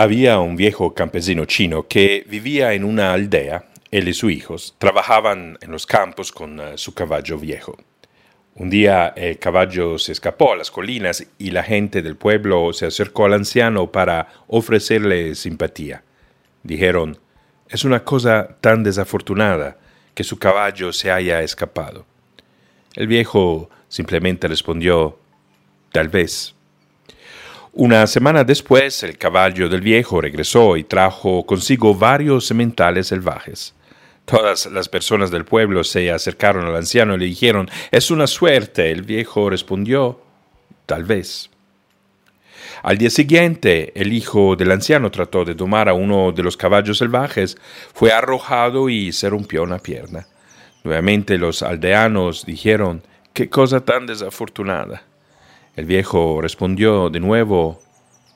Había un viejo campesino chino que vivía en una aldea. Él y sus hijos trabajaban en los campos con eh, su caballo viejo. Un día el caballo se escapó a las colinas y la gente del pueblo se acercó al anciano para ofrecerle simpatía. Dijeron, es una cosa tan desafortunada que su caballo se haya escapado. El viejo simplemente respondió, tal vez. Una semana después, el caballo del viejo regresó y trajo consigo varios sementales salvajes. Todas las personas del pueblo se acercaron al anciano y le dijeron, es una suerte. El viejo respondió, tal vez. Al día siguiente, el hijo del anciano trató de tomar a uno de los caballos salvajes, fue arrojado y se rompió una pierna. Nuevamente los aldeanos dijeron, qué cosa tan desafortunada. El viejo respondió de nuevo,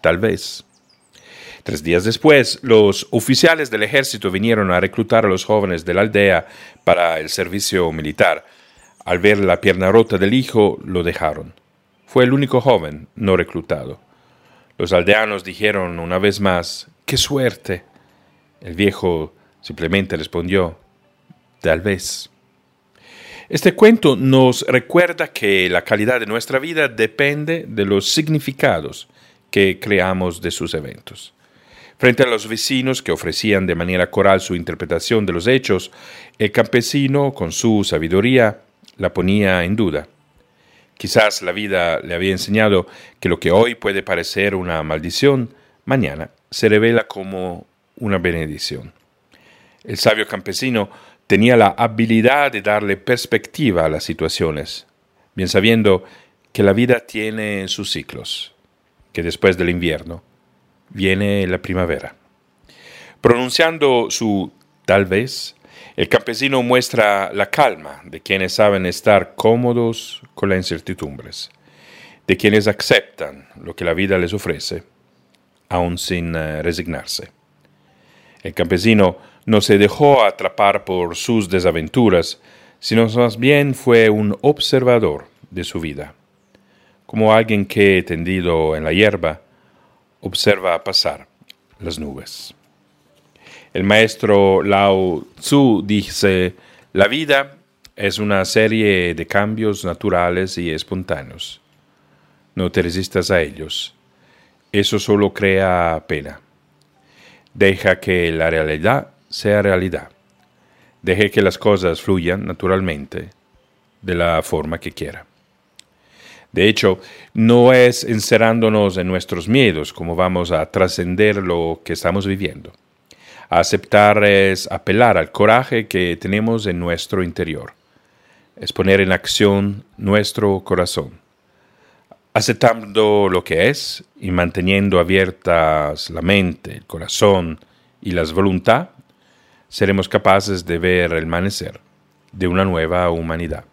tal vez. Tres días después, los oficiales del ejército vinieron a reclutar a los jóvenes de la aldea para el servicio militar. Al ver la pierna rota del hijo, lo dejaron. Fue el único joven no reclutado. Los aldeanos dijeron una vez más, ¡qué suerte! El viejo simplemente respondió, tal vez. Este cuento nos recuerda que la calidad de nuestra vida depende de los significados que creamos de sus eventos. Frente a los vecinos que ofrecían de manera coral su interpretación de los hechos, el campesino, con su sabiduría, la ponía en duda. Quizás la vida le había enseñado que lo que hoy puede parecer una maldición, mañana se revela como una bendición. El sabio campesino tenía la habilidad de darle perspectiva a las situaciones, bien sabiendo que la vida tiene sus ciclos, que después del invierno viene la primavera. Pronunciando su tal vez, el campesino muestra la calma de quienes saben estar cómodos con las incertidumbres, de quienes aceptan lo que la vida les ofrece, aun sin eh, resignarse. El campesino no se dejó atrapar por sus desaventuras, sino más bien fue un observador de su vida, como alguien que, tendido en la hierba, observa pasar las nubes. El maestro Lao Tzu dice, la vida es una serie de cambios naturales y espontáneos. No te resistas a ellos. Eso solo crea pena. Deja que la realidad sea realidad. Deje que las cosas fluyan naturalmente de la forma que quiera. De hecho, no es encerrándonos en nuestros miedos como vamos a trascender lo que estamos viviendo. Aceptar es apelar al coraje que tenemos en nuestro interior. Es poner en acción nuestro corazón. Aceptando lo que es y manteniendo abiertas la mente, el corazón y las voluntad, seremos capaces de ver el amanecer de una nueva humanidad.